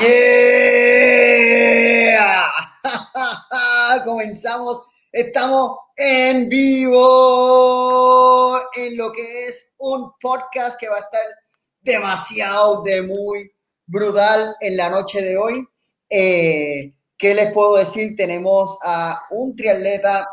Yeah. Comenzamos. Estamos en vivo en lo que es un podcast que va a estar demasiado de muy brutal en la noche de hoy. Eh, ¿Qué les puedo decir? Tenemos a un triatleta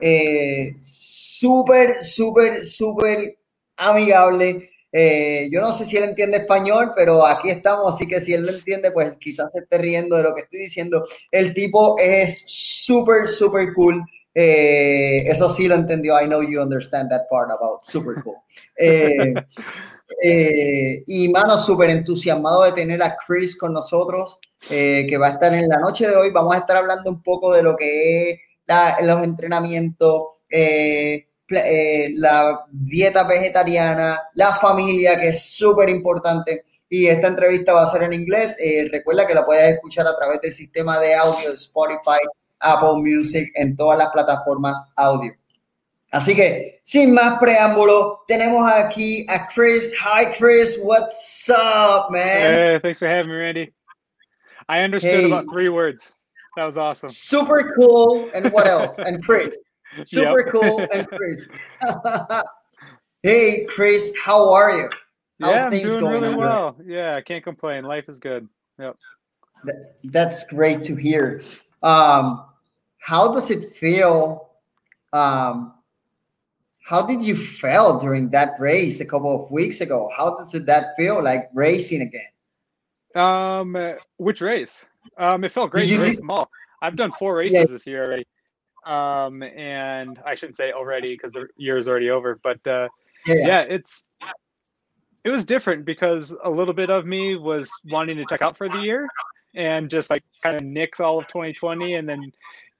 eh, súper, súper, súper amigable. Eh, yo no sé si él entiende español, pero aquí estamos, así que si él lo entiende, pues quizás se esté riendo de lo que estoy diciendo. El tipo es súper, súper cool. Eh, eso sí lo entendió. I know you understand that part about super cool. Eh, eh, y mano, súper entusiasmado de tener a Chris con nosotros, que va a estar en la noche de hoy. Vamos a estar hablando un poco de lo que es la, los entrenamientos, eh, eh, la dieta vegetariana, la familia, que es súper importante. Y esta entrevista va a ser en inglés. Eh, recuerda que la puedes escuchar a través del sistema de audio de Spotify, Apple Music, en todas las plataformas audio. Así que, sin más preámbulo, tenemos aquí a Chris. Hi, Chris. What's up, man? Hey, thanks for having me, Randy. I understood Hey. about three words. That was awesome. Super cool. And what else? And Chris. Super cool. And Chris. hey, Chris. How are you? How yeah, I'm things doing going really well. Yeah, I can't complain. Life is good. Yep. That- That's great to hear. Um, how does it feel? Um, how did you feel during that race a couple of weeks ago? How does it that feel like racing again? Um, which race? Um, it felt great you to race them all. I've done four races this year already. Um, and I shouldn't say already because the year is already over, but uh, Yeah, yeah, it's it was different because a little bit of me was wanting to check out for the year and just like kind of nix all of 2020 and then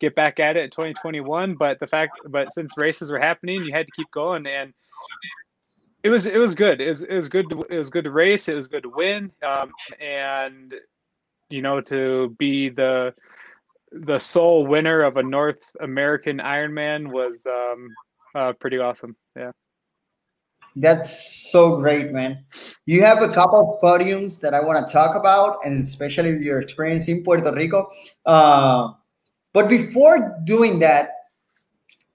get back at it in 2021 but the fact but since races were happening you had to keep going and it was it was good. It was, it was good to, it was good to race it was good to win um, and you know to be the the sole winner of a north american ironman was um, uh, pretty awesome yeah That's so great, man. You have a couple of podiums that I want to talk about, and especially your experience in Puerto Rico. Uh, but before doing that,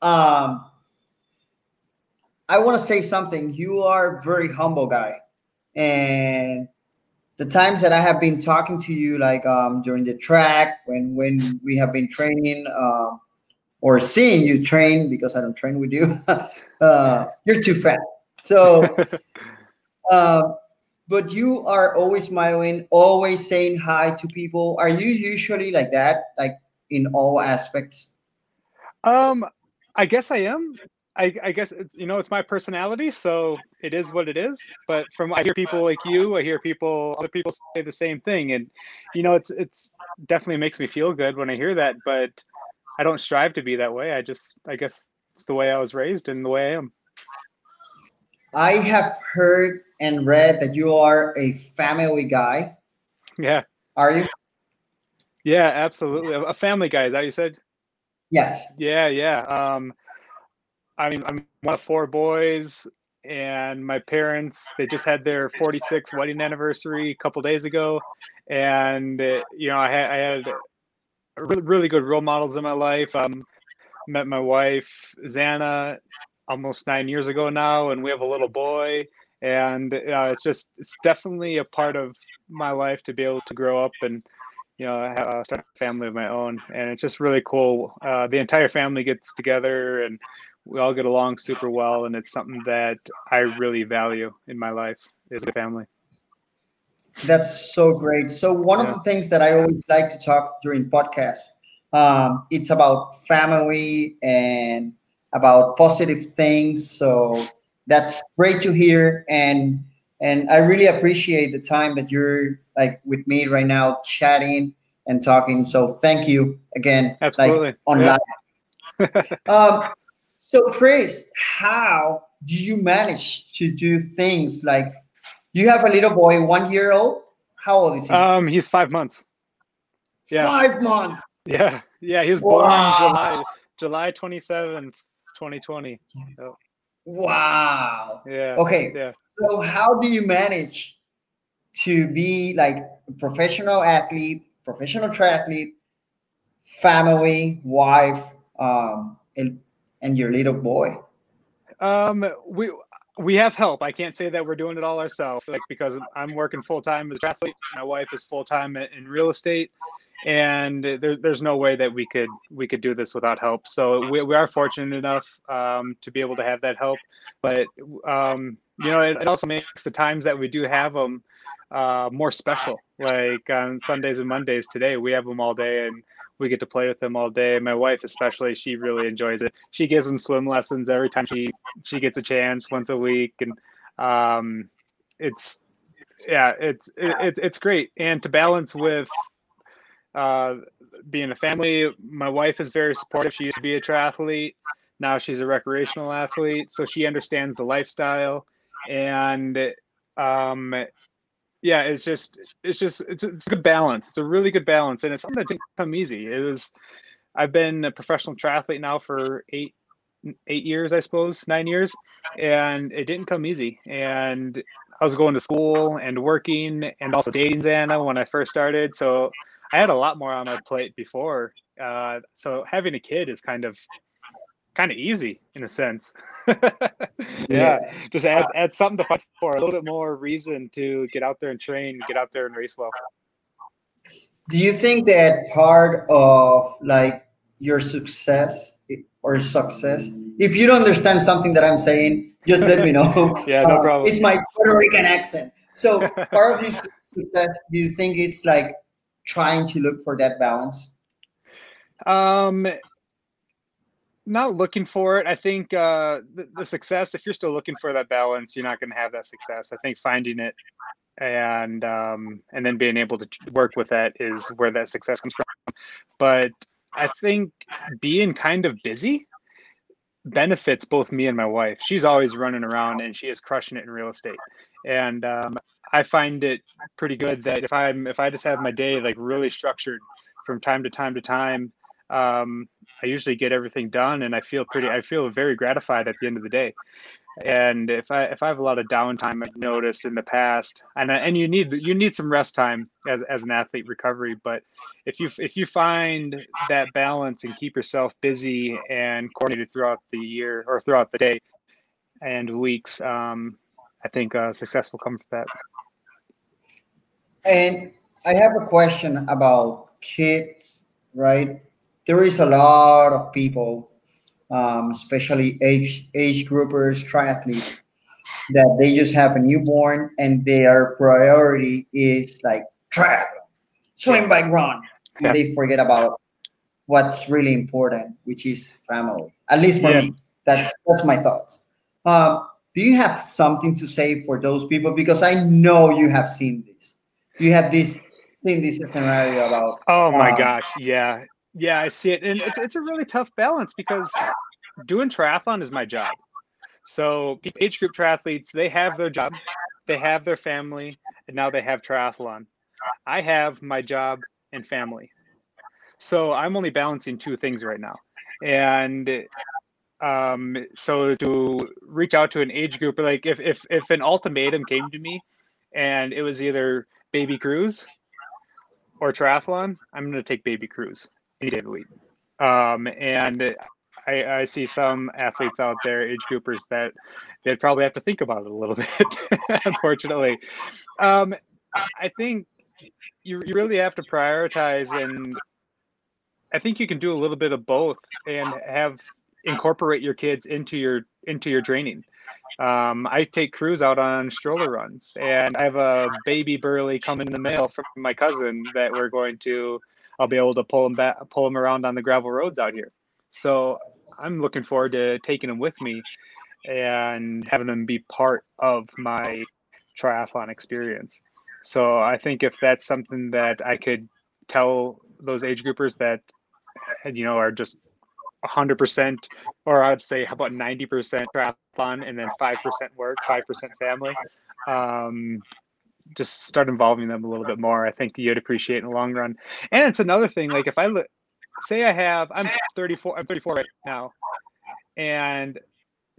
um, I want to say something. You are a very humble guy, and the times that I have been talking to you, like um, during the track, when when we have been training, uh, or seeing you train, because I don't train with you, uh, you're too fat. So, uh, but you are always smiling, always saying hi to people. Are you usually like that, like in all aspects? Um, I guess I am. I, I guess it's, you know it's my personality, so it is what it is. But from I hear people like you, I hear people, other people say the same thing, and you know it's it's definitely makes me feel good when I hear that. But I don't strive to be that way. I just I guess it's the way I was raised and the way I am. I have heard and read that you are a family guy. Yeah, Are you? yeah, absolutely. A family guy, is that what you said? Yes. Yeah, yeah. Um, I mean, I'm one of four boys, and my parents they just had their 46th wedding anniversary a couple days ago, and uh, you know, I had I had really, really good role models in my life. Um, met my wife Xana almost nine years ago now, and we have a little boy, and uh, it's just it's definitely a part of my life to be able to grow up and you know, start a family of my own, and it's just really cool. Uh, the entire family gets together, and we all get along super well, and it's something that I really value in my life is a family. That's so great. So one Yeah. of the things that I always like to talk during podcasts, um, it's about family and about positive things. So that's great to hear, and and I really appreciate the time that you're like with me right now, chatting and talking. So thank you again, Absolutely. like on Yeah. live. um, so Chris, how do you manage to do things like you have a little boy, one year old? How old is he? Um, he's five months. yeah. Five months. Yeah, yeah. He was born Wow. July July twenty seventh, twenty twenty. Wow. Yeah. Okay. Yeah. So how do you manage to be like a professional athlete, professional triathlete, family, wife, um, and, and your little boy? Um, we we have help. I can't say that we're doing it all ourselves, like because I'm working full time as a triathlete. My wife is full time in real estate, and there, there's no way that we could we could do this without help. So we, we are fortunate enough um, to be able to have that help. But um, you know, it, it, also makes the times that we do have them uh, more special. Like on Sundays and Mondays today, we have them all day, and we get to play with them all day. My wife, especially, she really enjoys it. She gives them swim lessons every time she she gets a chance once a week, and um, it's yeah, it's it, it's great. And to balance with uh, being a family, my wife is very supportive. She used to be a triathlete. Now she's a recreational athlete, so she understands the lifestyle, and um, yeah, it's just it's just it's, it's a good balance. It's a really good balance, and it's something that didn't come easy. It was I've been a professional triathlete now for eight eight years, I suppose, nine years, and it didn't come easy. And I was going to school and working, and also dating Xana when I first started. So I had a lot more on my plate before. Uh, so having a kid is kind of kind of easy in a sense. yeah. yeah. just add add something to fight for, a little bit more reason to get out there and train, get out there and race well. Do you think that part of like your success or success, if you don't understand something that I'm saying, just let me know. yeah, no uh, problem. it's my Puerto Rican accent. So part of your success, do you think it's like trying to look for that balance? Um, not looking for it. I think uh, the, the, success, if you're still looking for that balance, you're not going to have that success. I think finding it and um, and then being able to work with that is where that success comes from. But I think being kind of busy benefits both me and my wife. She's always running around and she is crushing it in real estate. And um, I find it pretty good that if I'm if I just have my day like really structured from time to time to time um, I usually get everything done, and I feel pretty. I feel very gratified at the end of the day. And if I if I have a lot of downtime, I've noticed in the past, and and you need you need some rest time as, as an athlete recovery. But if you if you find that balance and keep yourself busy and coordinated throughout the year or throughout the day and weeks, um, I think uh, success will come from that. And I have a question about kids, right? There is a lot of people, um, especially age age groupers, triathletes, that they just have a newborn and their priority is like triathlon, swim, bike, run. Yeah. They forget about what's really important, which is family. At least for yeah. me, that's that's my thoughts. Um, do you have something to say for those people? Because I know you have seen this. You have this seen this scenario about. Oh my um, gosh! Yeah, yeah, I see it, and it's it's a really tough balance because doing triathlon is my job. So age group triathletes, they have their job, they have their family, and now they have triathlon. I have my job and family. So I'm only balancing two things right now. And um, so to reach out to an age group, like if, if, if an ultimatum came to me and it was either baby Cruz or triathlon, I'm going to take baby Cruz day of the. Um, and I, I, see some athletes out there, age groupers, that they'd probably have to think about it a little bit, unfortunately. Um, I think you, you really have to prioritize, and I think you can do a little bit of both and have incorporate your kids into your into your training. Um, I take Cruz out on stroller runs, and I have a baby Burley coming in the mail from my cousin that we're going to I'll be able to pull them back, pull them around on the gravel roads out here. So I'm looking forward to taking them with me and having them be part of my triathlon experience. So I think if that's something that I could tell those age groupers that you know are just 100% or I'd say how about 90% triathlon and then 5% work, 5% family. Um, just start involving them a little bit more. I think you'd appreciate in the long run. And it's another thing, like if I look, say I have, I'm 34, I'm 34 right now, and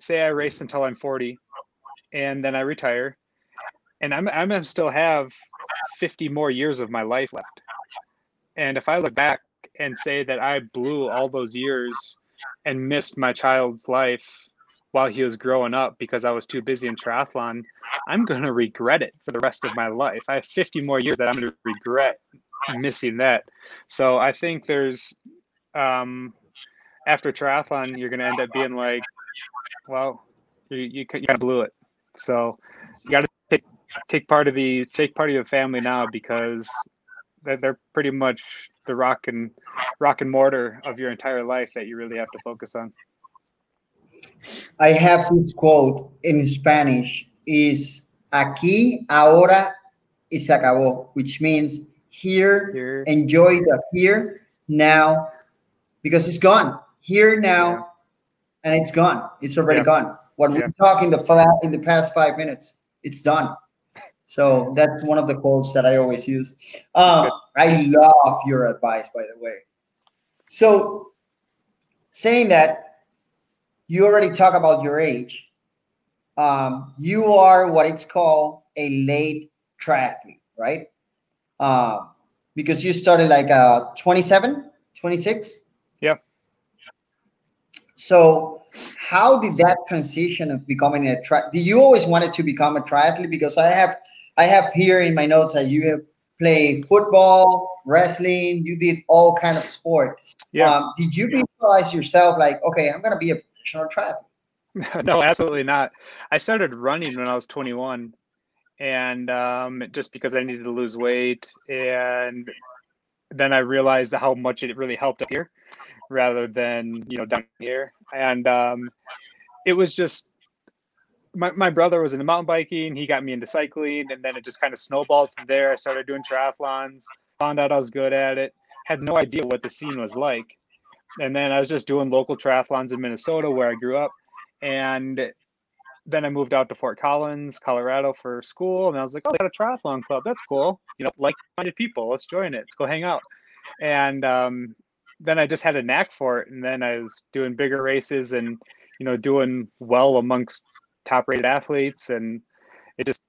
say I race until I'm 40, and then I retire, and I'm I'm gonna still have 50 more years of my life left. And if I look back and say that I blew all those years and missed my child's life while he was growing up because I was too busy in triathlon, I'm going to regret it for the rest of my life. I have 50 more years that I'm going to regret missing that. So I think there's, um, after triathlon, you're going to end up being like, well, you, you, you kind of blew it. So you got to take, take part of the, take part of your family now because they're, they're pretty much the rock and rock and mortar of your entire life that you really have to focus on. I have this quote in Spanish is aquí, ahora y se acabó, which means here, here. enjoy the here, now, because it's gone. Here, now, yeah. and it's gone. It's already yeah. gone. What yeah. we talked in the, in the past five minutes, it's done. So that's one of the quotes that I always use. Um, I love your advice, by the way. So, saying that, you already talk about your age. Um, you are what it's called a late triathlete, right? Um, because you started like uh, 27, 26? Yeah. So, how did that transition of becoming a track? Did you always wanted to become a triathlete? Because I have I have here in my notes that you have played football, wrestling. You did all kind of sport. Yeah. Um, did you visualize yourself like, okay, I'm gonna be a professional triathlete? no, absolutely not. I started running when I was 21, and um, just because I needed to lose weight, and then I realized how much it really helped up here, rather than you know down here, and um, it was just my, my brother was into mountain biking. He got me into cycling, and then it just kind of snowballed from there. I started doing triathlons, found out I was good at it, had no idea what the scene was like. And then I was just doing local triathlons in Minnesota where I grew up. And then I moved out to Fort Collins, Colorado for school. And I was like, oh, they got a triathlon club. That's cool. You know, like minded people. Let's join it. Let's go hang out. And um, then I just had a knack for it. And then I was doing bigger races and, you know, doing well amongst top rated athletes and it just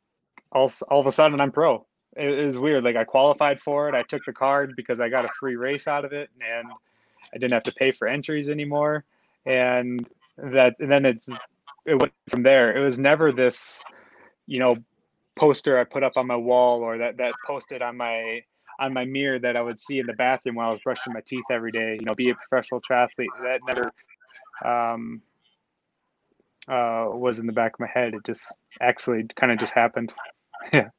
all, all of a sudden I'm pro. It, it was weird. Like I qualified for it. I took the card because I got a free race out of it and I didn't have to pay for entries anymore. And that, and then it just, it went from there. It was never this, you know, poster I put up on my wall or that, that posted on my, on my mirror that I would see in the bathroom while I was brushing my teeth every day, you know, be a professional triathlete. That never, um, uh, was in the back of my head. It just actually kind of just happened. yeah.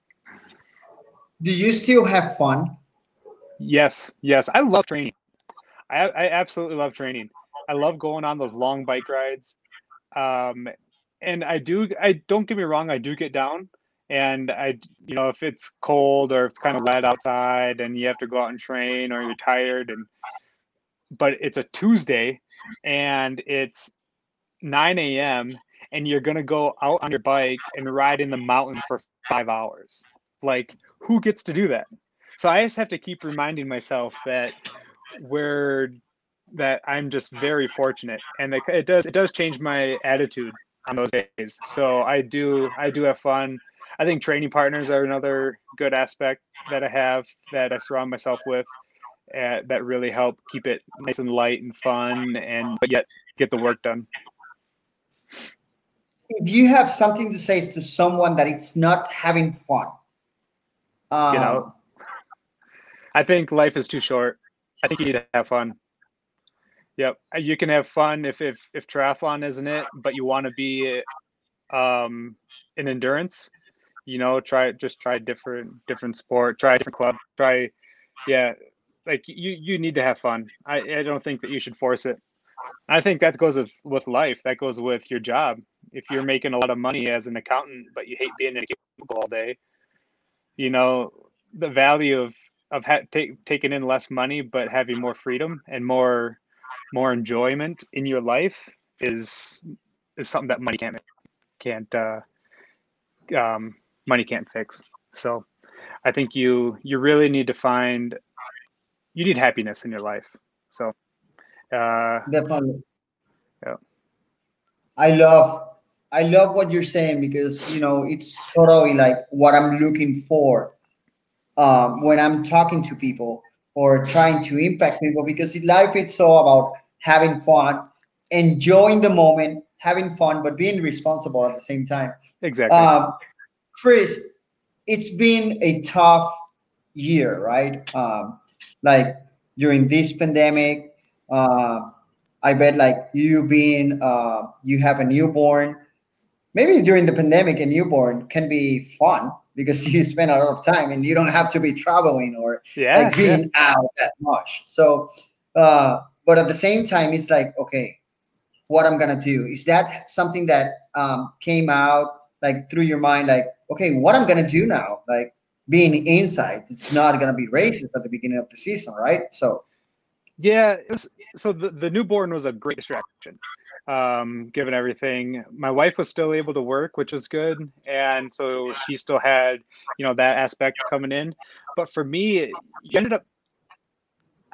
Do you still have fun? Yes, yes. I love training. I, I absolutely love training. I love going on those long bike rides. Um, and I do, I don't get me wrong, I do get down. And I, you know, if it's cold or it's kind of wet outside and you have to go out and train or you're tired and, but it's a Tuesday and it's 9 a.m. and you're gonna go out on your bike and ride in the mountains for five hours. Like, who gets to do that? So I just have to keep reminding myself that we're that I'm just very fortunate, and it, it does it does change my attitude on those days. So I do I do have fun. I think training partners are another good aspect that I have that I surround myself with uh, that really help keep it nice and light and fun, and but yet get the work done if you have something to say to someone that it's not having fun, um, you know, I think life is too short. I think you need to have fun. Yep, you can have fun if if if triathlon isn't it, but you want to be um in endurance. You know, try just try different different sport, try different club, try yeah, like you you need to have fun. I I don't think that you should force it. I think that goes with, with life. That goes with your job. If you're making a lot of money as an accountant, but you hate being in a cubicle all day, you know the value of of ha- take, taking in less money but having more freedom and more more enjoyment in your life is is something that money can't can't uh, um, money can't fix. So I think you you really need to find you need happiness in your life. So uh, Definitely. Yeah. I love I love what you're saying because you know it's totally like what I'm looking for um, when I'm talking to people or trying to impact people because life is so about having fun, enjoying the moment, having fun, but being responsible at the same time. Exactly. Um, Chris, it's been a tough year, right? Um, like during this pandemic, uh, I bet like you being uh, you have a newborn. Maybe during the pandemic, a newborn can be fun because you spend a lot of time and you don't have to be traveling or yeah, like being yeah. out that much. So, uh, but at the same time, it's like okay, what I'm gonna do is that something that um, came out like through your mind, like okay, what I'm gonna do now, like being inside, it's not gonna be racist at the beginning of the season, right? So yeah, was, so the, the newborn was a great distraction um, given everything. My wife was still able to work, which was good, and so she still had, you know, that aspect coming in. But for me, you ended up.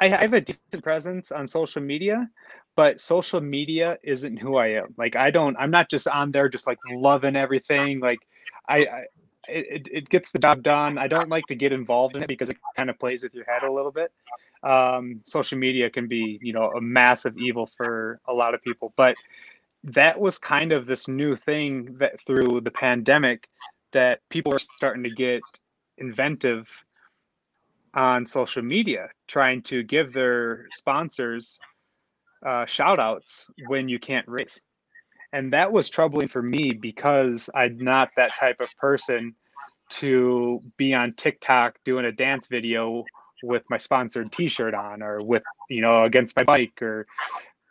I, have a decent presence on social media, but social media isn't who I am. Like I don't. I'm not just on there just like loving everything. Like I, I it, it gets the job done. I don't like to get involved in it because it kind of plays with your head a little bit um, social media can be you know a massive evil for a lot of people but that was kind of this new thing that through the pandemic that people are starting to get inventive on social media trying to give their sponsors uh, shout outs when you can't race. And that was troubling for me because i'm not that type of person to be on tiktok doing a dance video with my sponsored t-shirt on or with you know against my bike or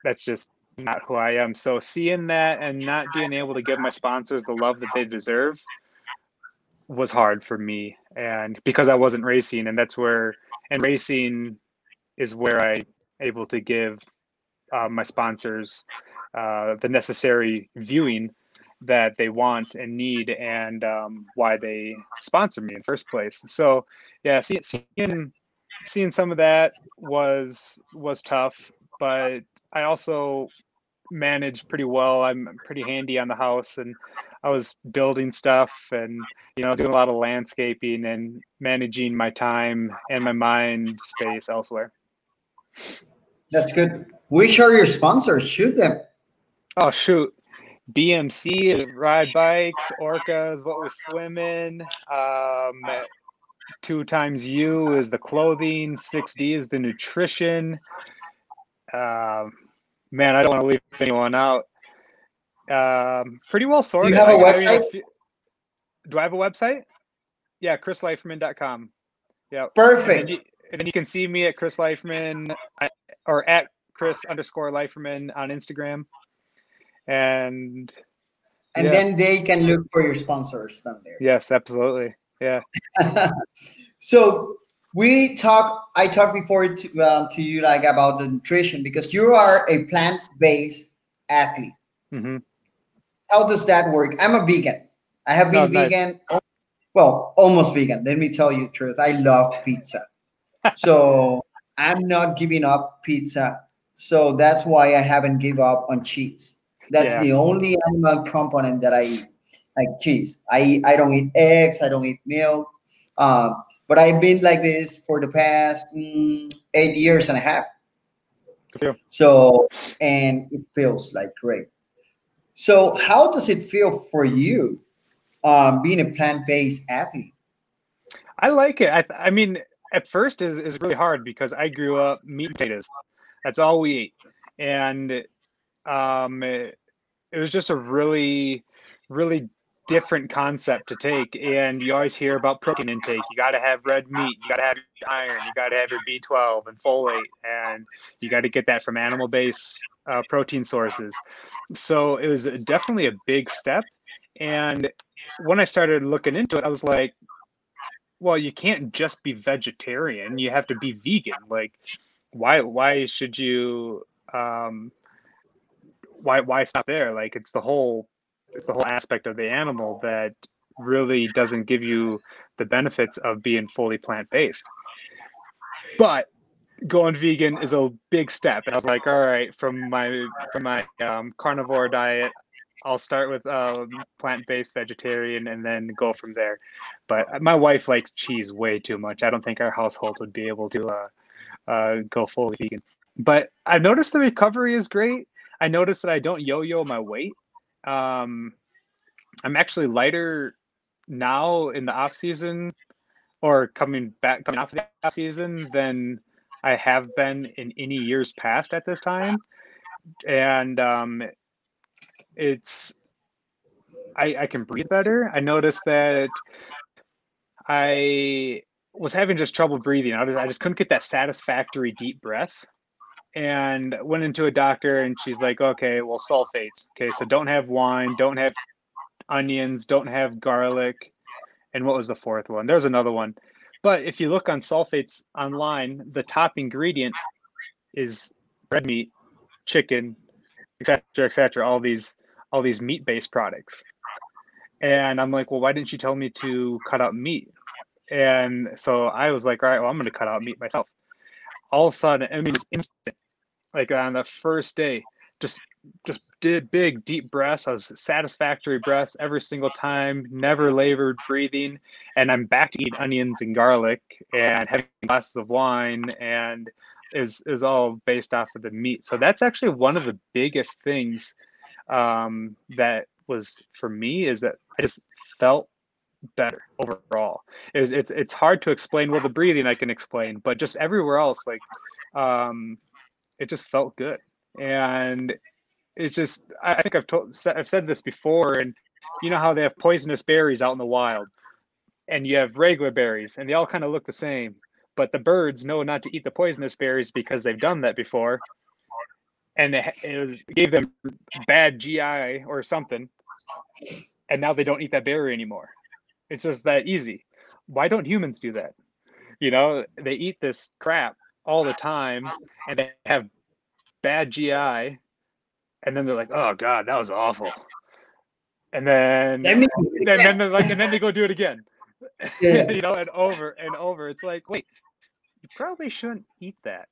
that's just not who I am. So seeing that and not being able to give my sponsors the love that they deserve was hard for me and because I wasn't racing and that's where and racing is where I able to give uh, my sponsors uh, the necessary viewing that they want and need and um, why they sponsor me in the first place. So yeah, seeing, seeing seeing some of that was was tough, but I also managed pretty well. I'm pretty handy on the house and I was building stuff and you know doing a lot of landscaping and managing my time and my mind space elsewhere. That's good. Which are your sponsors? Shoot them. Oh shoot. BMC, ride bikes, orcas, what was swimming, um, 2XU is the clothing, 6D is the nutrition. Um, man, I don't want to leave anyone out. Um, pretty well sorted. Do you have a I, website? I mean, do I have a website? Yeah, chrisleiferman.com. Yeah. Perfect. And, you, and then you can see me at Chris Leiferman or at Chris underscore Leiferman on Instagram. And and yeah. then they can look for your sponsors down there. Yes, absolutely. Yeah. so we talk. I talked before to, um, to you like about the nutrition because you are a plant based athlete. Mm-hmm. How does that work? I'm a vegan. I have been oh, vegan. Nice. Well, almost vegan. Let me tell you the truth. I love pizza. so I'm not giving up pizza. So that's why I haven't give up on cheese. That's yeah. the only animal component that I eat like cheese. I I don't eat eggs. I don't eat milk. Um, but I've been like this for the past mm, eight years and a half. So and it feels like great. So how does it feel for you, um, being a plant-based athlete? I like it. I, I mean, at first is is really hard because I grew up meat and potatoes. That's all we ate, and um, it, it was just a really, really different concept to take. And you always hear about protein intake. You got to have red meat. You got to have iron. You got to have your B12 and folate, and you got to get that from animal-based uh, protein sources. So it was definitely a big step. And when I started looking into it, I was like, well, you can't just be vegetarian. You have to be vegan. Like, why? Why should you? Um, why? Why stop there? Like, it's the whole it's the whole aspect of the animal that really doesn't give you the benefits of being fully plant based. But going vegan is a big step, and I was like, all right, from my from my um, carnivore diet, I'll start with um, plant-based vegetarian and then go from there. But my wife likes cheese way too much. I don't think our household would be able to uh, uh, go fully vegan. But I've noticed the recovery is great. I noticed that I don't yo-yo my weight. Um, I'm actually lighter now in the off season or coming back coming off the off season than I have been in any years past at this time. And um, it's I, I can breathe better. I noticed that I was having just trouble breathing. I, was, I just couldn't get that satisfactory deep breath. And went into a doctor, and she's like, "Okay, well, sulfates. Okay, so don't have wine, don't have onions, don't have garlic, and what was the fourth one? There's another one. But if you look on sulfates online, the top ingredient is red meat, chicken, etc., etc. All these all these meat based products. And I'm like, well, why didn't you tell me to cut out meat? And so I was like, all right, well, I'm going to cut out meat myself. All of a sudden, I mean, it's instant. Like on the first day, just just did big deep breaths. I was satisfactory breaths every single time, never labored breathing, and I'm back to eat onions and garlic and having glasses of wine and is is all based off of the meat. So that's actually one of the biggest things um, that was for me is that I just felt better overall. It was, it's it's hard to explain. Well, the breathing I can explain, but just everywhere else, like um, it just felt good, and it's just I think I've told I've said this before, and you know how they have poisonous berries out in the wild, and you have regular berries, and they all kind of look the same, but the birds know not to eat the poisonous berries because they've done that before, and it, it gave them bad GI or something, and now they don't eat that berry anymore. It's just that easy. Why don't humans do that? You know, they eat this crap all the time, and they have bad GI, and then they're like, "Oh God, that was awful," and then and then they're like, and then they go do it again. Yeah. you know, and over and over. It's like, wait, you probably shouldn't eat that.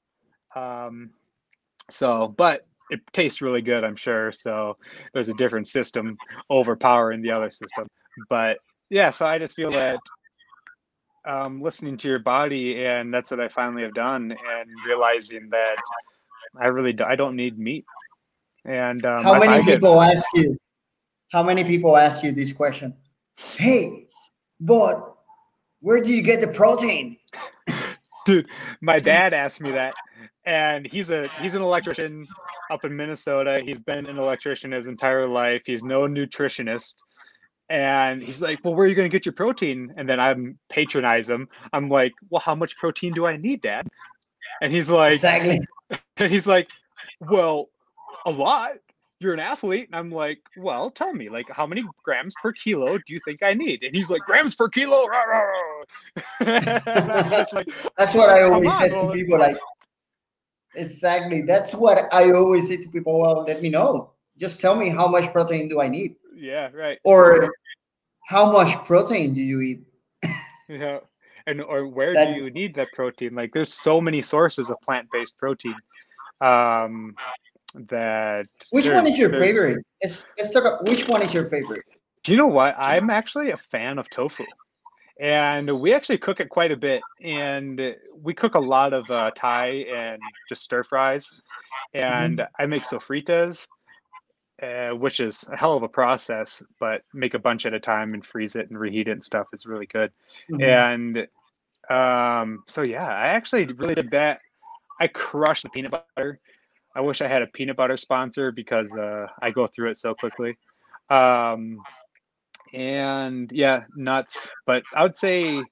Um, so, but it tastes really good, I'm sure. So there's a different system overpowering the other system. But yeah, so I just feel that um, listening to your body, and that's what I finally have done, and realizing that I really do, I don't need meat. And um, how many people get, ask you? How many people ask you this question? Hey, but where do you get the protein? Dude, my dad asked me that and he's a he's an electrician up in Minnesota. He's been an electrician his entire life. He's no nutritionist. And he's like, Well, where are you going to get your protein? And then I'm patronize him. I'm like, Well, how much protein do I need, Dad? And he's like, Exactly. And he's like, Well, a lot. You're an athlete. And I'm like, Well, tell me, like, how many grams per kilo do you think I need? And he's like, Grams per kilo. like, That's what I always said to people. Like, Exactly. That's what I always say to people. Well, let me know. Just tell me how much protein do I need? Yeah, right. Or how much protein do you eat? yeah. And or where that, do you need that protein? Like there's so many sources of plant-based protein. Um that Which one is your favorite? Let's let's talk about which one is your favorite? Do you know what? I'm actually a fan of tofu and we actually cook it quite a bit and we cook a lot of uh, thai and just stir fries and mm-hmm. i make sofritas uh, which is a hell of a process but make a bunch at a time and freeze it and reheat it and stuff it's really good mm-hmm. and um, so yeah i actually really did that i crushed the peanut butter i wish i had a peanut butter sponsor because uh, i go through it so quickly um, and yeah, nuts. But I would say,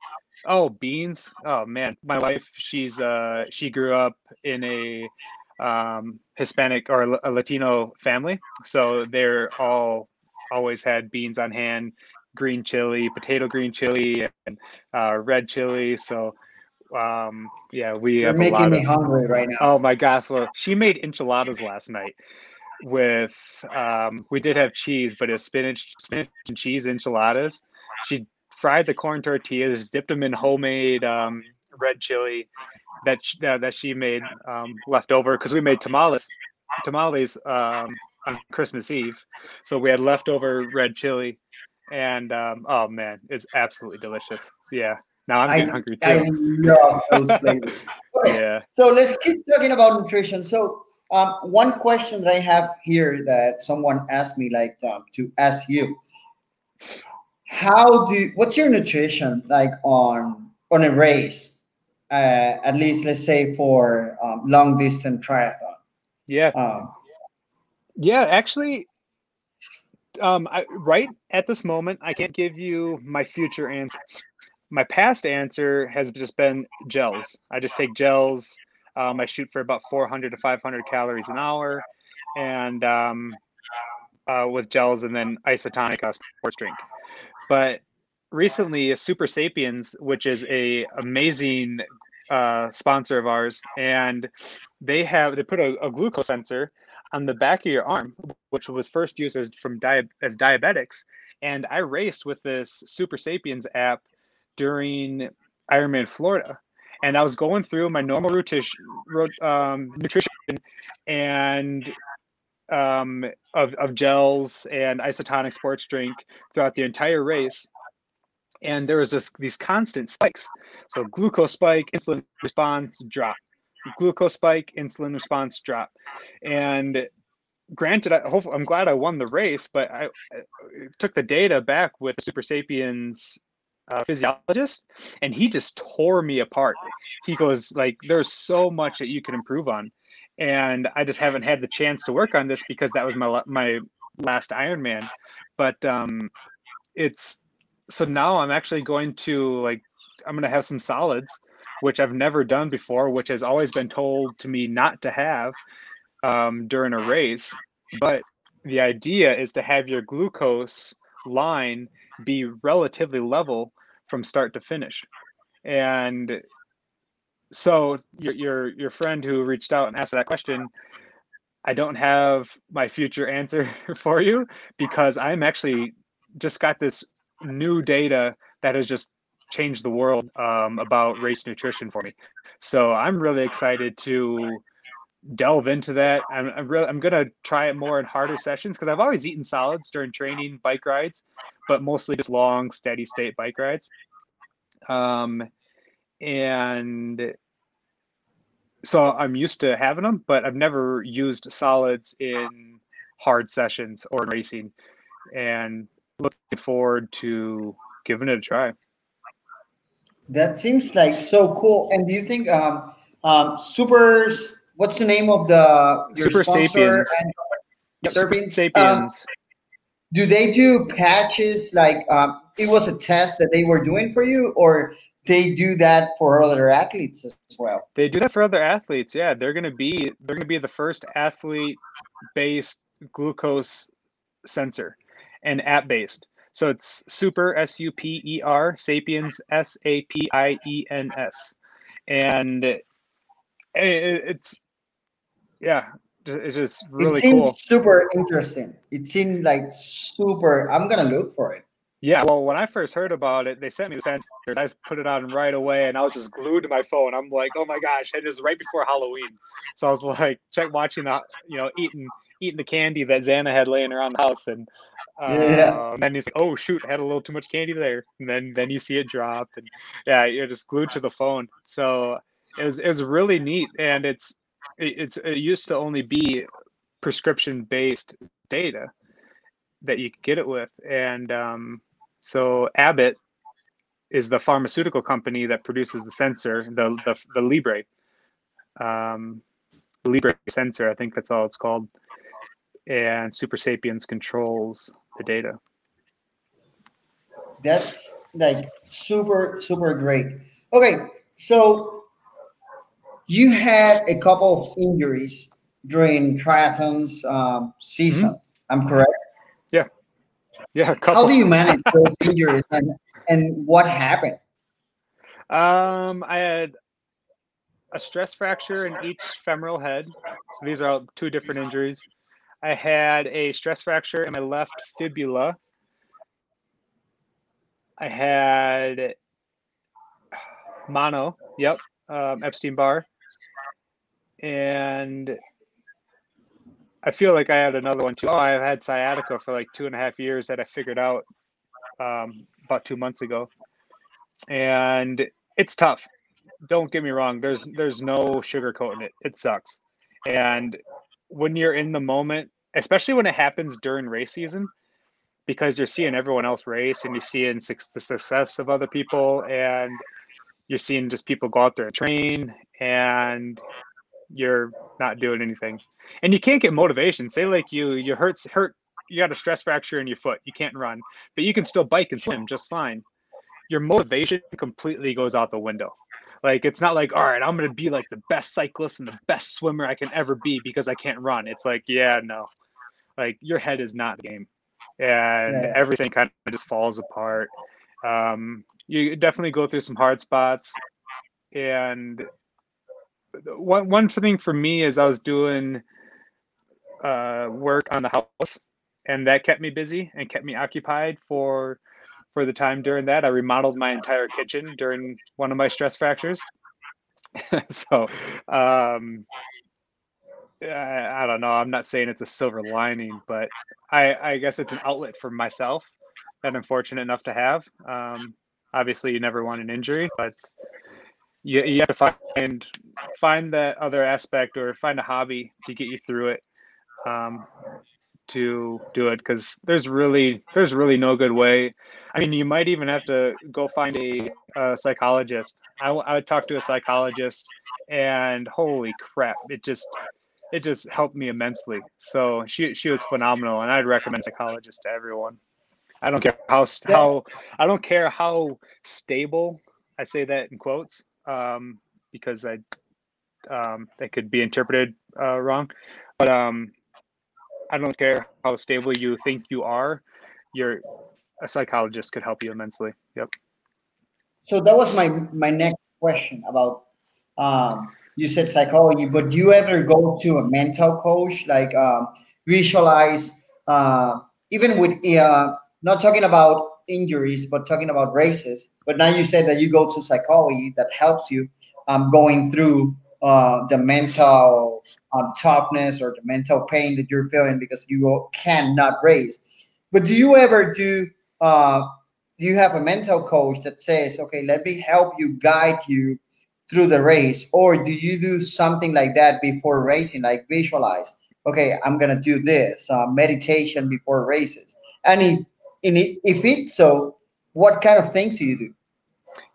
oh, beans. Oh man, my wife, she's uh, she grew up in a um, Hispanic or a Latino family, so they're all always had beans on hand, green chili, potato green chili, and uh, red chili. So um yeah we You're have making a lot me of, hungry right now oh my gosh well she made enchiladas last night with um, we did have cheese, but it's spinach, spinach and cheese enchiladas. She fried the corn tortillas, dipped them in homemade um, red chili that she, uh, that she made um, left over because we made tamales, tamales um, on Christmas Eve. So we had leftover red chili, and um, oh man, it's absolutely delicious. Yeah. Now I'm getting I, hungry too. I love those flavors. Okay, yeah. So let's keep talking about nutrition. So um, one question that I have here that someone asked me, like um, to ask you, how do what's your nutrition like on on a race? Uh, at least let's say for um, long distance triathlon. Yeah. Um, yeah, actually, um, I, right at this moment, I can't give you my future answer. My past answer has just been gels. I just take gels. Um, I shoot for about 400 to 500 calories an hour, and um, uh, with gels, and then isotonic uh, sports drink. But recently, Super Sapiens, which is a amazing uh, sponsor of ours, and they have they put a, a, glucose sensor on the back of your arm, which was first used as from di- as diabetics. And I raced with this Super Sapiens app during Ironman Florida, and I was going through my normal um, nutrition and um, of, of gels and isotonic sports drink throughout the entire race and there was this these constant spikes. So glucose spike, insulin response drop, glucose spike, insulin response drop, and granted, I hope I'm glad I won the race, but I, I took the data back with Super Sapiens uh, physiologist, and he just tore me apart. He goes like, "There's so much that you can improve on." And I just haven't had the chance to work on this because that was my my last Ironman. But um, it's so now I'm actually going to like I'm going to have some solids, which I've never done before, which has always been told to me not to have um, during a race. But the idea is to have your glucose line be relatively level from start to finish. And so your your your friend who reached out and asked that question, I don't have my future answer for you because I'm actually just got this new data that has just changed the world um, about race nutrition for me. So I'm really excited to delve into that. I'm, I'm really I'm gonna try it more in harder sessions because I've always eaten solids during training bike rides, but mostly just long steady state bike rides. Um, and so I'm used to having them, but I've never used solids in hard sessions or in racing. And looking forward to giving it a try. That seems like so cool. And do you think um, um, Supers? What's the name of the your Super sponsor Sapiens? And, yep, Sapiens. Sapiens. Um, do they do patches like um, it was a test that they were doing for you, or they do that for other athletes as well? They do that for other athletes. Yeah, they're gonna be they're gonna be the first athlete based glucose sensor and app based. So it's Super S U P E R Sapiens S A P I E N S, and it, it's yeah, it's just really it seems cool. Super interesting. It seemed like super. I'm gonna look for it. Yeah, well, when I first heard about it, they sent me the sensor. I just put it on right away, and I was just glued to my phone. I'm like, oh my gosh! And it was right before Halloween, so I was like, check watching the, you know, eating eating the candy that Xana had laying around the house, and uh, yeah. and then he's like, "Oh shoot, I had a little too much candy there." And then then you see it drop, and yeah, you're just glued to the phone. So it was it was really neat, and it's it's it used to only be prescription based data that you could get it with, and um, so Abbott is the pharmaceutical company that produces the sensor, the the, the Libre. Um, Libre sensor, I think that's all it's called and Super Sapiens controls the data. That's like super, super great. Okay, so you had a couple of injuries during triathlons um, season. Mm-hmm. I'm correct. Yeah, yeah. How do you manage those injuries, and, and what happened? Um, I had a stress fracture in each femoral head. So these are two different injuries. I had a stress fracture in my left fibula. I had mono, yep, um, Epstein Barr, and I feel like I had another one too. Oh, I've had sciatica for like two and a half years that I figured out um, about two months ago, and it's tough. Don't get me wrong. There's there's no sugarcoating it. It sucks, and when you're in the moment, especially when it happens during race season, because you're seeing everyone else race and you're seeing the success of other people and you're seeing just people go out there and train and you're not doing anything. And you can't get motivation. Say like you you hurt hurt you got a stress fracture in your foot you can't run but you can still bike and swim just fine. Your motivation completely goes out the window like it's not like all right i'm going to be like the best cyclist and the best swimmer i can ever be because i can't run. It's like yeah no. Like your head is not the game. And yeah. everything kind of just falls apart. Um, you definitely go through some hard spots. And one one thing for me is I was doing uh, work on the house, and that kept me busy and kept me occupied for for the time during that. I remodeled my entire kitchen during one of my stress fractures. so, um, I, I, don't know. I'm not saying it's a silver lining, but I, I guess it's an outlet for myself that I'm fortunate enough to have. Um, obviously, you never want an injury, but you, you have to find find that other aspect or find a hobby to get you through it um, to do it because there's really there's really no good way i mean you might even have to go find a, a psychologist I, I would talk to a psychologist and holy crap it just it just helped me immensely so she she was phenomenal and i'd recommend psychologist to everyone i don't care how how i don't care how stable i say that in quotes um, because I um, that could be interpreted uh, wrong. But um, I don't care how stable you think you are. Your a psychologist could help you immensely. Yep. So that was my my next question about. Um, you said psychology, but do you ever go to a mental coach, like um, visualize, uh, even with uh, not talking about injuries, but talking about races. But now you said that you go to psychology that helps you um, going through uh, the mental um, toughness or the mental pain that you're feeling because you cannot race. But do you ever do? Uh, you have a mental coach that says, "Okay, let me help you, guide you through the race," or do you do something like that before racing, like visualize? Okay, I'm gonna do this uh, meditation before races. And if it's so, what kind of things do you do?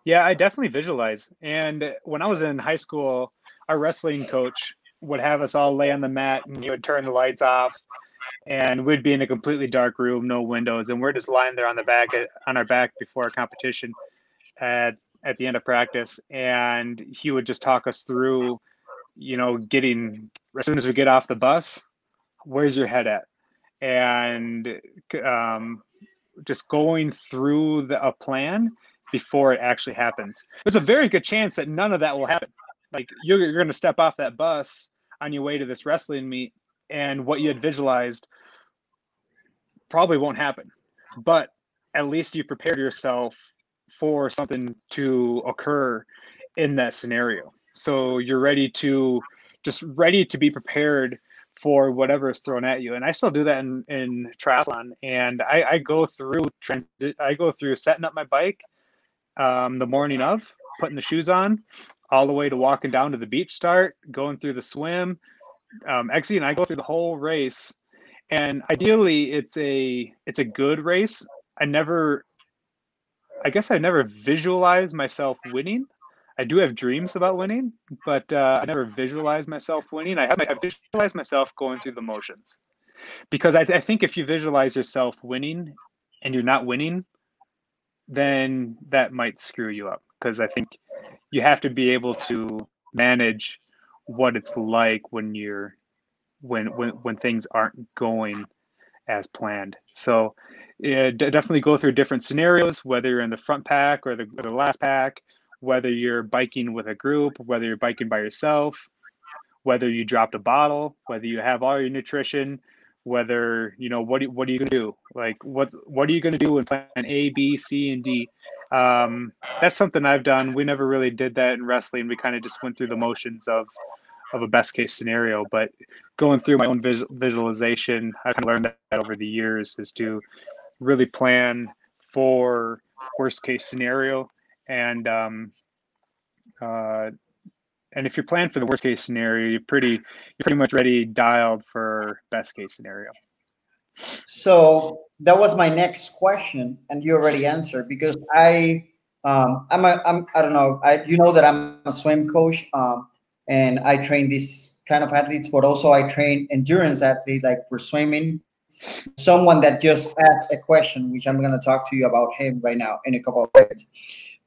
Yeah, I definitely visualize. And when I was in high school, our wrestling coach would have us all lay on the mat and he would turn the lights off and we'd be in a completely dark room, no windows, and we're just lying there on the back on our back before a competition at at the end of practice. And he would just talk us through, you know, getting as soon as we get off the bus, where's your head at? And um, just going through the, a plan before it actually happens. There's a very good chance that none of that will happen. Like you're, you're going to step off that bus on your way to this wrestling meet, and what you had visualized probably won't happen. But at least you prepared yourself for something to occur in that scenario. So you're ready to just ready to be prepared for whatever is thrown at you. And I still do that in, in triathlon. And I, I go through transit, I go through setting up my bike um, the morning of, putting the shoes on, all the way to walking down to the beach start, going through the swim, um, and I go through the whole race. And ideally, it's a it's a good race. I never, I guess I never visualize myself winning. I do have dreams about winning, but uh, I never visualize myself winning. I have I visualize myself going through the motions because I, I think if you visualize yourself winning and you're not winning, then that might screw you up because I think you have to be able to manage what it's like when you're when when when things aren't going as planned. So yeah, definitely go through different scenarios, whether you're in the front pack or the, or the last pack, whether you're biking with a group, whether you're biking by yourself, whether you dropped a bottle, whether you have all your nutrition, whether you know what what are you gonna do? Like what what are you gonna do in plan A, B, C, and D? Um, that's something I've done. We never really did that in wrestling. We kind of just went through the motions of of a best case scenario. But going through my own vis- visualization, I've kind of learned that over the years is to really plan for worst case scenario and um, uh, and if you plan for the worst case scenario, you're pretty you're pretty much ready dialed for best case scenario. So that was my next question, and you already answered because I um, I'm a I'm I don't know I you know that I'm a swim coach um, and I train these kind of athletes, but also I train endurance athletes like for swimming. Someone that just asked a question, which I'm going to talk to you about him right now in a couple of minutes.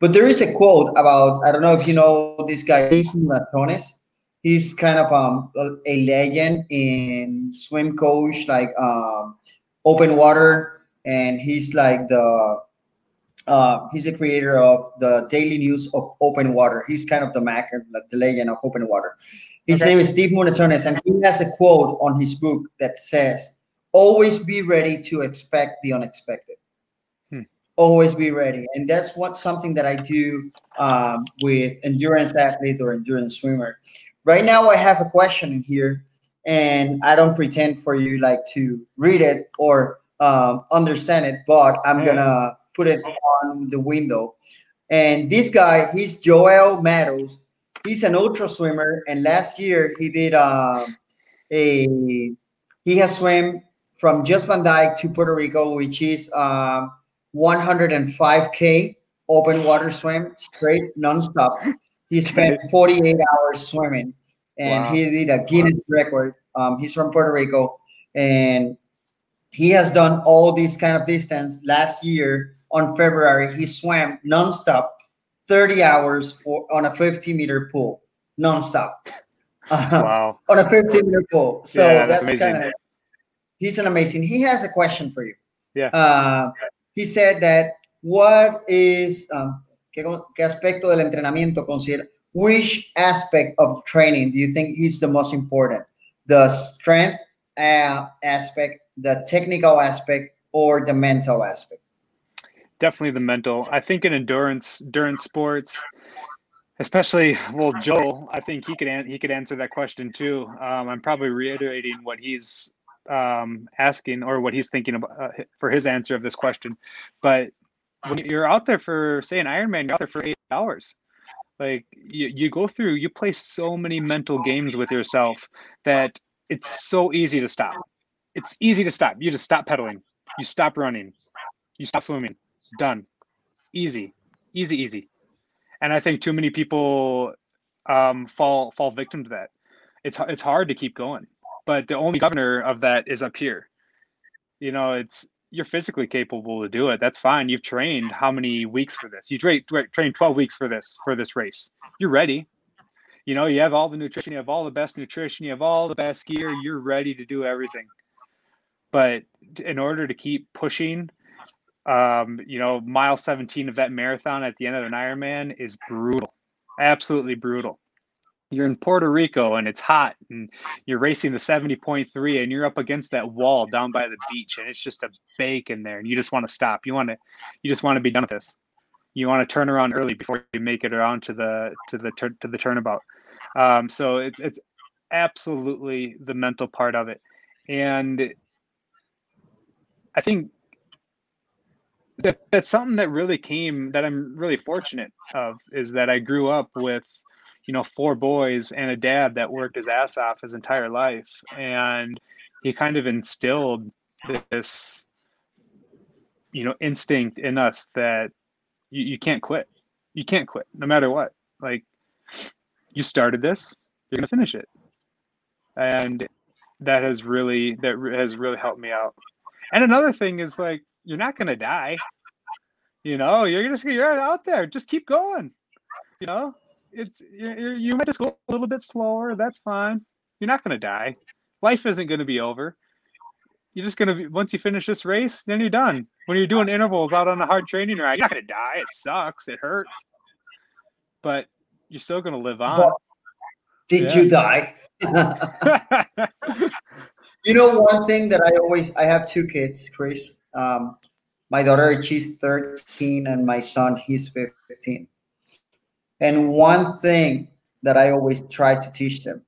But there is a quote about I don't know if you know this guy Matones. He's kind of um, a legend in swim coach, like um, open water, and he's like the uh, he's the creator of the daily news of open water. He's kind of the mac, the legend of open water. His okay. name is Steve Munatones, and he has a quote on his book that says, "Always be ready to expect the unexpected." always be ready and that's what something that i do um, with endurance athlete or endurance swimmer right now i have a question in here and i don't pretend for you like to read it or um, understand it but i'm gonna put it on the window and this guy he's joel meadows he's an ultra swimmer and last year he did um, a he has swam from Jost Van Dyke to puerto rico which is um, 105k open water swim straight nonstop. He spent 48 hours swimming, and wow. he did a Guinness record. Um, he's from Puerto Rico, and he has done all these kind of distance. Last year on February, he swam nonstop 30 hours for on a 50 meter pool, nonstop. Wow. on a 50 meter pool. So yeah, that's, that's kind of. He's an amazing. He has a question for you. Yeah. Uh, he said that what is um, ¿qué, qué aspecto del entrenamiento considera which aspect of training do you think is the most important the strength uh, aspect the technical aspect or the mental aspect definitely the mental i think in endurance endurance sports especially well joel i think he could an- he could answer that question too um, i'm probably reiterating what he's um, asking or what he's thinking about uh, for his answer of this question. But when you're out there for say an Ironman, you're out there for eight hours. Like you, you go through, you play so many mental games with yourself that it's so easy to stop. It's easy to stop. You just stop pedaling. You stop running. You stop swimming. It's done. Easy, easy, easy. And I think too many people um, fall fall victim to that. It's it's hard to keep going but the only governor of that is up here. You know, it's you're physically capable to do it. That's fine. You've trained how many weeks for this? You trained trained 12 weeks for this for this race. You're ready. You know, you have all the nutrition, you have all the best nutrition, you have all the best gear, you're ready to do everything. But in order to keep pushing, um, you know, mile 17 of that marathon at the end of an Ironman is brutal. Absolutely brutal you're in Puerto Rico and it's hot and you're racing the 70.3 and you're up against that wall down by the beach and it's just a bake in there and you just want to stop. You want to you just want to be done with this. You want to turn around early before you make it around to the to the turn to the turnabout. Um, so it's it's absolutely the mental part of it. And I think that that's something that really came that I'm really fortunate of is that I grew up with you know four boys and a dad that worked his ass off his entire life. And he kind of instilled this you know instinct in us that you, you can't quit. You can't quit no matter what. Like you started this you're to finish it. And that has really that has really helped me out. And another thing is like you're not going to die you know you're just you're out there just keep going you know it's you you might just go a little bit slower. That's fine. You're not going to die. Life isn't going to be over. You're just going to be once you finish this race, then you're done. When you're doing intervals out on a hard training ride, you're not going to die. It sucks. It hurts, but you're still going to live on. But did yeah. you die? you know one thing that I always I have two kids, Chris. Um, my daughter she's 13 and my son he's 15 and one thing that I always try to teach them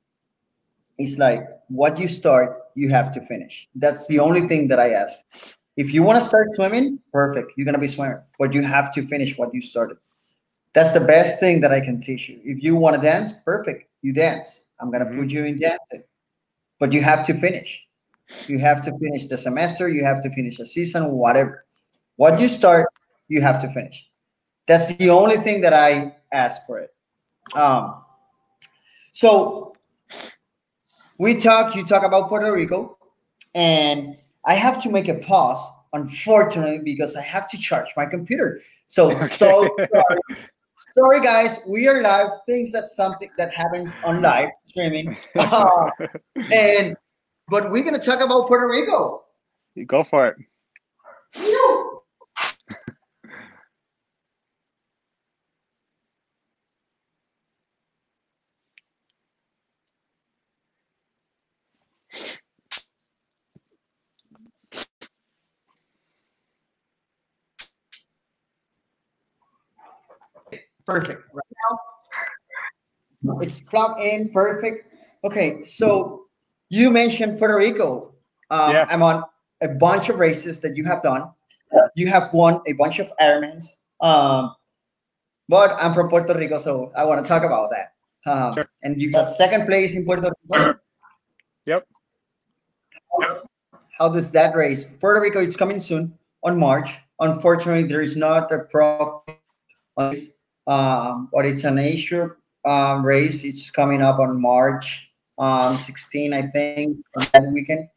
is like what you start, you have to finish. That's the only thing that I ask. If you want to start swimming, perfect. You're gonna be swimmer, but you have to finish what you started. That's the best thing that I can teach you. If you want to dance, perfect. You dance. I'm gonna mm-hmm. put you in dancing, but you have to finish. You have to finish the semester. You have to finish the season, whatever. What you start, you have to finish. That's the only thing that I ask for it. Um, so we talk, you talk about Puerto Rico, and I have to make a pause, unfortunately, because I have to charge my computer. So, okay. so sorry. sorry, guys, we are live. Things that something that happens on live streaming. Uh, and but we're gonna talk about Puerto Rico. You go for it. Perfect. Right now, it's plugged in. Perfect. Okay, so you mentioned Puerto Rico. Um, yeah. I'm on a bunch of races that you have done. You have won a bunch of Ironmans. Um, but I'm from Puerto Rico, so I want to talk about that. Um, sure. And you got second place in Puerto Rico. Yep. How, how does that race? Puerto Rico, it's coming soon on March. Unfortunately, there is not a pro on this um, but it's an Asia um, race. It's coming up on March um, 16, I think, that weekend.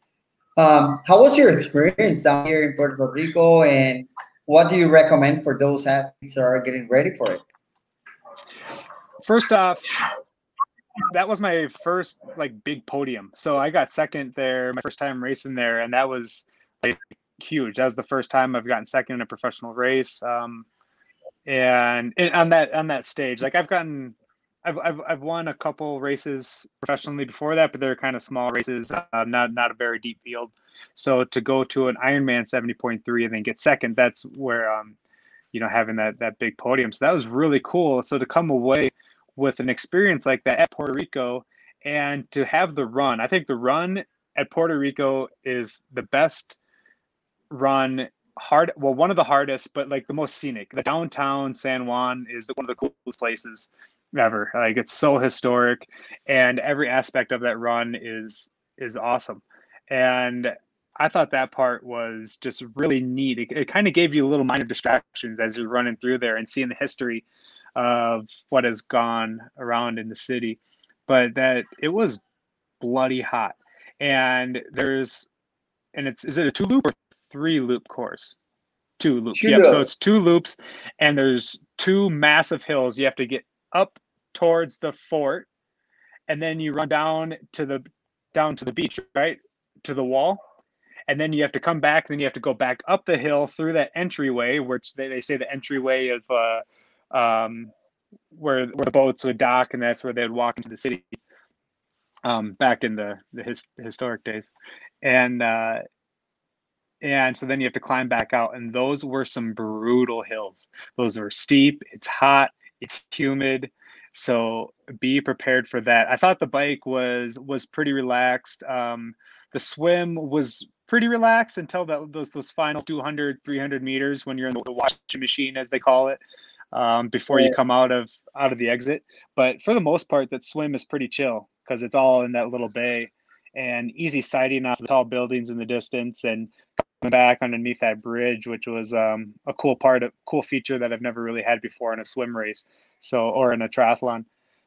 Um, how was your experience down here in Puerto Rico, and what do you recommend for those athletes that are getting ready for it? First off, that was my first like big podium. So I got second there, my first time racing there, and that was like huge. That was the first time I've gotten second in a professional race. Um, and, and on that on that stage, like I've gotten, I've, I've I've won a couple races professionally before that, but they're kind of small races, uh, not not a very deep field. So to go to an Ironman seventy point three and then get second, that's where um, you know, having that that big podium. So that was really cool. So to come away with an experience like that at Puerto Rico and to have the run, I think the run at Puerto Rico is the best run hard well one of the hardest but like the most scenic the downtown san juan is one of the coolest places ever like it's so historic and every aspect of that run is is awesome and i thought that part was just really neat it, it kind of gave you a little minor distractions as you're running through there and seeing the history of what has gone around in the city but that it was bloody hot and there's and it's is it a two loop or three loop course. Two loops. Two yep. Loops. So it's two loops, and there's two massive hills. You have to get up towards the fort, and then you run down to the down to the beach, right to the wall, and then you have to come back. Then you have to go back up the hill through that entryway, which they, they say the entryway of uh, um, where where the boats would dock, and that's where they'd walk into the city. Um, back in the the his, historic days, and uh, and so then you have to climb back out and those were some brutal hills those were steep it's hot it's humid so be prepared for that. I thought the bike was was pretty relaxed. Um, the swim was pretty relaxed until that, those those final 200 300 meters when you're in the washing machine as they call it um, before you come out of out of the exit. But for the most part that swim is pretty chill because it's all in that little bay and easy sighting off the tall buildings in the distance and coming back underneath that bridge, which was um, a cool part of cool feature that I've never really had before in a swim race, so or in a triathlon.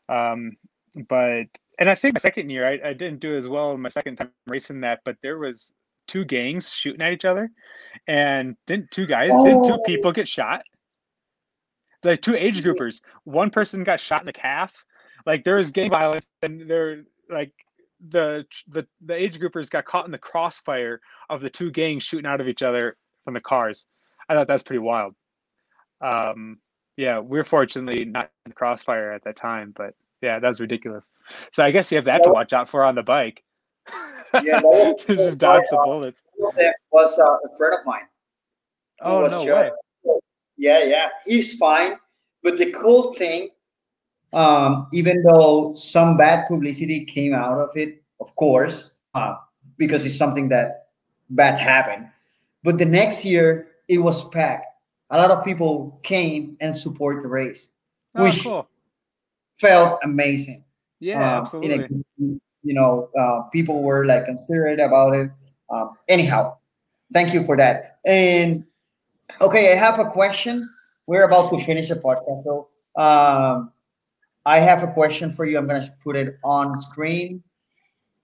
Um, but and I think my second year I, I didn't do as well in my second time racing that, but there was two gangs shooting at each other, and didn't two guys oh. didn't two oh. people get shot? Like two age groupers, one person got shot in the calf. Like there was gang violence, and there like the the the age groupers got caught in the crossfire of the two gangs shooting out of each other from the cars. I thought that's pretty wild. Um, yeah, we're fortunately not in the crossfire at that time, but yeah, that was ridiculous. So I guess you have that to watch out for on the bike. Yeah, just dodge the bullets. That was uh, a friend of mine. Oh no way! Yeah, yeah, he's fine. But the cool thing um, even though some bad publicity came out of it of course, uh, because it's something that bad happened. But the next year, it was packed. A lot of people came and support the race, Oh, which cool. felt amazing. Yeah, Um, in a- absolutely. you know, uh, people were like considerate about it. Um, anyhow, thank you for that. And okay, I have a question. We're about to finish the podcast, though. Um, I have a question for you. I'm gonna put it on screen,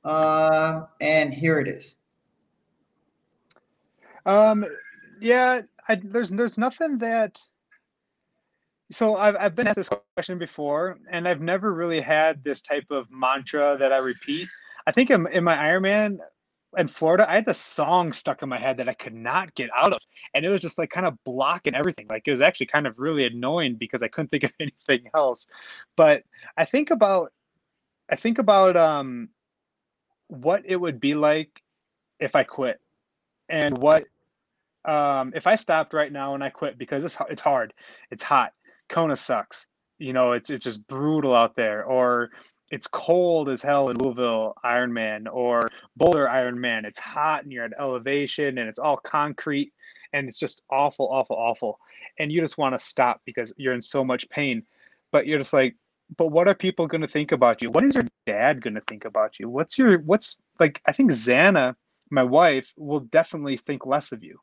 uh, and here it is. Um, yeah, I, there's there's nothing that. So I've I've been asked this question before, and I've never really had this type of mantra that I repeat. I think in, in my Ironman in Florida, I had the song stuck in my head that I could not get out of, and it was just like kind of blocking everything. Like it was actually kind of really annoying because I couldn't think of anything else. But I think about, I think about um, what it would be like if I quit, and what um, if I stopped right now and I quit because it's it's hard, it's hot, Kona sucks, you know, it's it's just brutal out there, or it's cold as hell in Louisville Ironman or Boulder Ironman. It's hot and you're at elevation and it's all concrete and it's just awful, awful, awful. And you just want to stop because you're in so much pain. But you're just like, but what are people going to think about you? What is your dad going to think about you? What's your what's like? I think Xana, my wife, will definitely think less of you.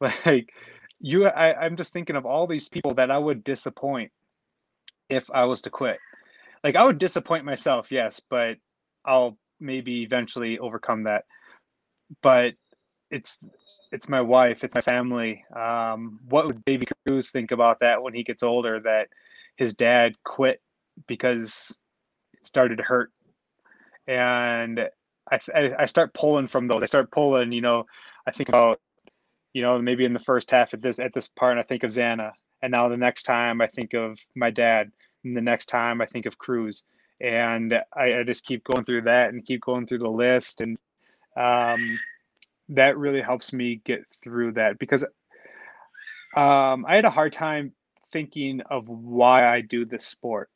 Like you, I, I'm just thinking of all these people that I would disappoint if I was to quit. Like I would disappoint myself, yes, but I'll maybe eventually overcome that. But it's it's my wife, it's my family. Um, what would Baby Cruz think about that when he gets older? That his dad quit because it started to hurt, and I, I start pulling from those. I start pulling. You know, I think about you know maybe in the first half at this at this part, I think of Xana, and now the next time I think of my dad, the next time I think of Cruz, and I, I just keep going through that and keep going through the list, and um, that really helps me get through that because um, I had a hard time thinking of why I do this sport.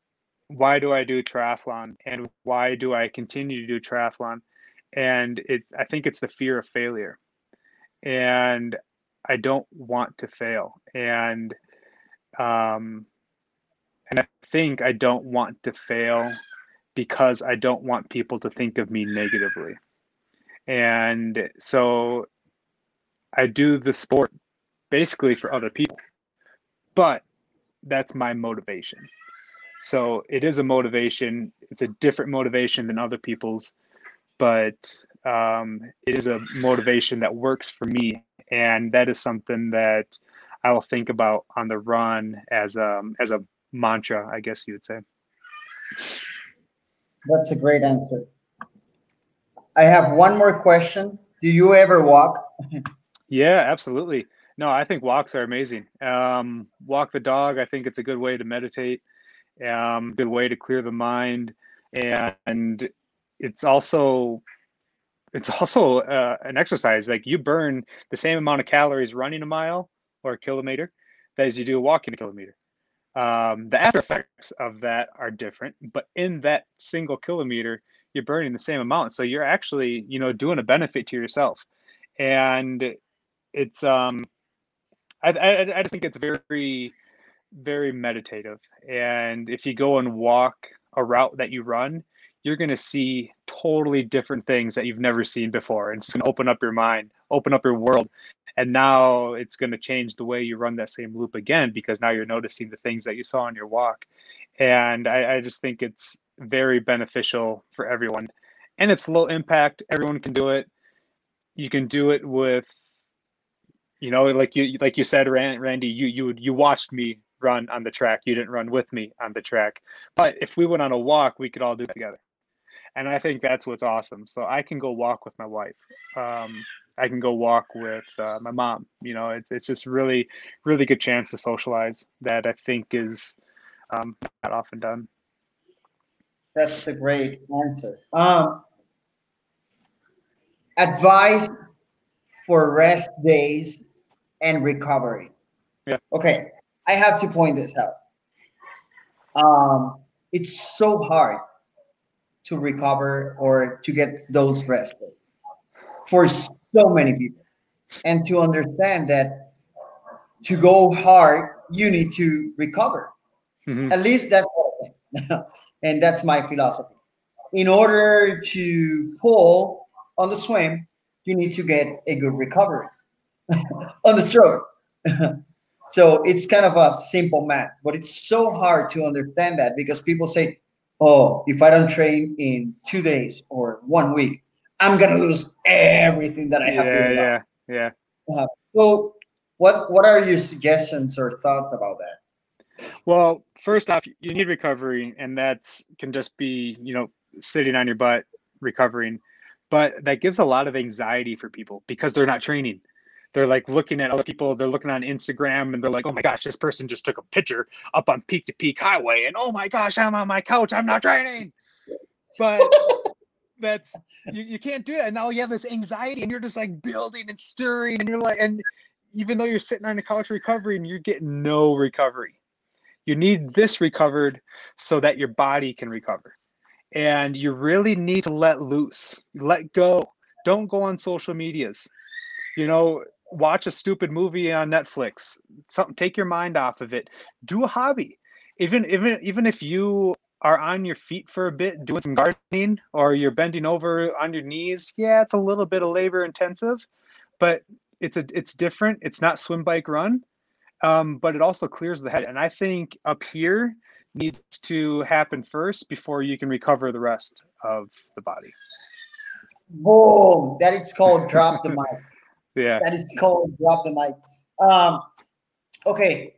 Why do I do triathlon, and why do I continue to do triathlon? And it, I think it's the fear of failure, and I don't want to fail, and um, and I think I don't want to fail because I don't want people to think of me negatively. And so I do the sport basically for other people, but that's my motivation. So it is a motivation. It's a different motivation than other people's, but um, it is a motivation that works for me. And that is something that I will think about on the run as a, as a mantra, I guess you would say. That's a great answer. I have one more question. Do you ever walk? Yeah, absolutely. No, I think walks are amazing. Um, walk the dog. I think it's a good way to meditate. Um, good way to clear the mind, and it's also it's also uh, an exercise. Like you burn the same amount of calories running a mile or a kilometer as you do walking a kilometer. Um, the after effects of that are different, but in that single kilometer, you're burning the same amount. So you're actually, you know, doing a benefit to yourself. And it's, um, I, I, I just think it's very, very meditative. And if you go and walk a route that you run, you're going to see totally different things that you've never seen before. And it's going to open up your mind, open up your world. And now it's going to change the way you run that same loop again because now you're noticing the things that you saw on your walk. And I, I just think it's very beneficial for everyone. And it's low impact. Everyone can do it. You can do it with, you know, like you like you said, Randy, you you you watched me run on the track. You didn't run with me on the track. But if we went on a walk, we could all do it together. And I think that's what's awesome. So I can go walk with my wife. Um, I can go walk with uh, my mom. You know, it's it's just really, really good chance to socialize that I think is um, not often done. That's a great answer. Um, advice for rest days and recovery. Yeah. Okay, I have to point this out. Um, it's so hard to recover or to get those rest days for so many people. And to understand that to go hard you need to recover. Mm-hmm. at least that's and that's my philosophy. In order to pull on the swim you need to get a good recovery on the stroke. So it's kind of a simple math but it's so hard to understand that because people say oh, if I don't train in two days or one week, I'm gonna lose everything that I have. Yeah, yeah, yeah. Uh, so, what what are your suggestions or thoughts about that? Well, first off, you need recovery, and that can just be you know sitting on your butt recovering, but that gives a lot of anxiety for people because they're not training they're like looking at other people they're looking on instagram and they're like oh my gosh this person just took a picture up on peak to peak highway and oh my gosh i'm on my couch i'm not training but that's you, you can't do that and now you have this anxiety and you're just like building and stirring and you're like and even though you're sitting on a couch recovering you're getting no recovery you need this recovered so that your body can recover and you really need to let loose let go don't go on social medias you know watch a stupid movie on Netflix. Something take your mind off of it. Do a hobby. Even even even if you are on your feet for a bit doing some gardening or you're bending over on your knees, yeah, it's a little bit of labor intensive, but it's a it's different. It's not swim bike run. Um, but it also clears the head. And I think up here needs to happen first before you can recover the rest of the body. Boom. That is called drop the mic. Yeah. That is called drop the mic. Um, okay.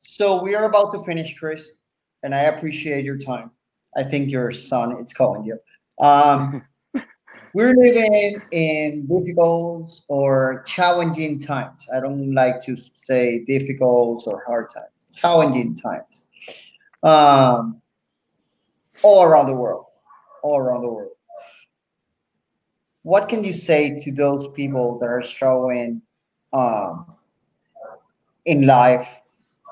So we are about to finish, Chris, and I appreciate your time. I think your son is calling you. Um, we're living in difficult or challenging times. I don't like to say difficult or hard times. Challenging times. Um, all around the world. All around the world what can you say to those people that are struggling um, in life,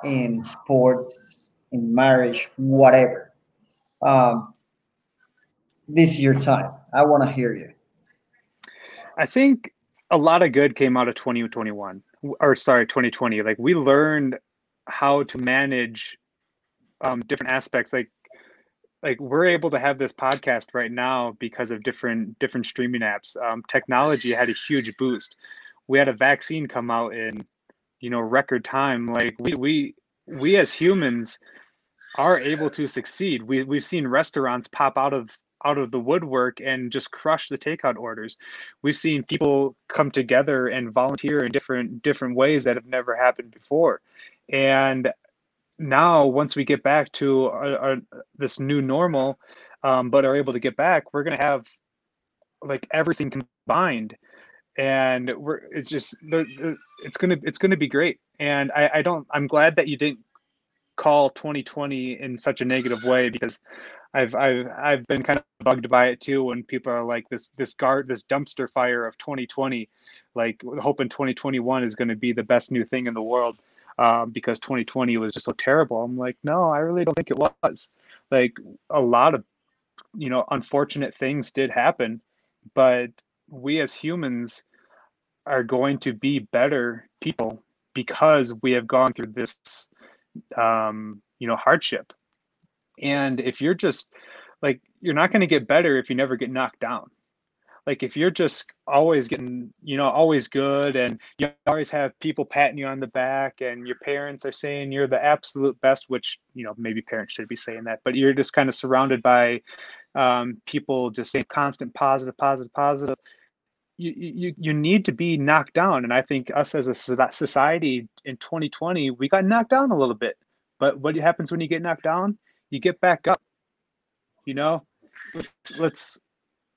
in sports, in marriage, whatever? Um, this is your time. I want to hear you. I think a lot of good came out of 2021 or sorry 2020 like we learned how to manage um, different aspects like like we're able to have this podcast right now because of different different streaming apps um, technology had a huge boost we had a vaccine come out in you know record time like we we we as humans are able to succeed. We, we've seen restaurants pop out of out of the woodwork and just crush the takeout orders. We've seen people come together and volunteer in different different ways that have never happened before. And now once we get back to our, our, this new normal um, but are able to get back we're going to have like everything combined. And we're it's just the it's gonna it's gonna be great. And I, I don't i'm glad that you didn't call 2020 in such a negative way because I've I've I've been kind of bugged by it too when people are like this this guard this dumpster fire of 2020 like hoping 2021 is going to be the best new thing in the world um, because 2020 was just so terrible. I'm like, no, I really don't think it was. Like a lot of, you know, unfortunate things did happen, but we as humans are going to be better people because we have gone through this, um, you know, hardship. And if you're just like, you're not going to get better if you never get knocked down like if you're just always getting you know always good and you always have people patting you on the back and your parents are saying you're the absolute best which you know maybe parents should be saying that but you're just kind of surrounded by um, people just saying constant positive positive positive you, you you need to be knocked down. And i think us as a society in 2020 we got knocked down a little bit. But what happens when you get knocked down? You get back up you know? Let's let's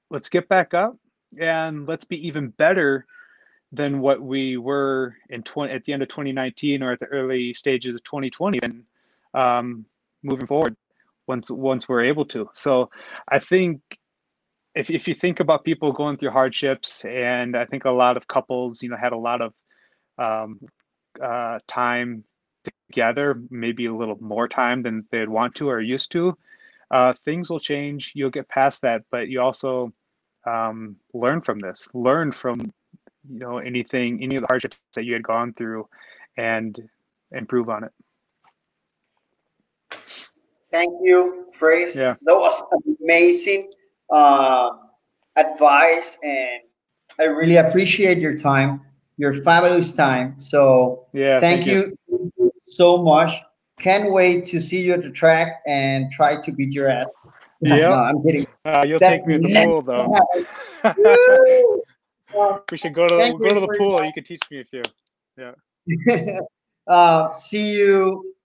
let's get back up and let's be even better than what we were in 20 at the end of 2019 or at the early stages of 2020 and um, moving forward once once we're able to. So i think if, if you think about people going through hardships and i think a lot of couples you know had a lot of um, uh, time together maybe a little more time than they'd want to or used to uh, things will change. You'll get past that, but you also um, learn from this. Learn from you know anything, any of the hardships that you had gone through, and improve on it. Thank you, Chris. Yeah. That was amazing uh, advice, and I really appreciate your time, your fabulous time. So Yeah. thank, you. so much. Can't wait to see you at the track and try to beat your ass. Yeah, no, I'm kidding. Uh, you'll That take me to the pool though. We should go to Thank go to the pool. You can teach me a few. uh, see you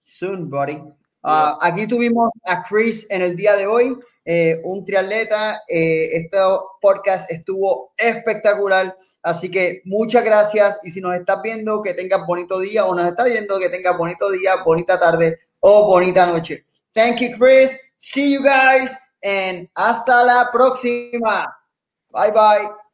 soon, buddy. Uh, aquí tuvimos a Chris en el día de hoy, eh, un triatleta. Eh, este podcast estuvo espectacular, así que muchas gracias. Y si nos estás viendo, que tengas bonito día o nos estás viendo, que tengas bonito día, bonita tarde o bonita noche. Thank you, Chris. See you guys and hasta la próxima. Bye bye.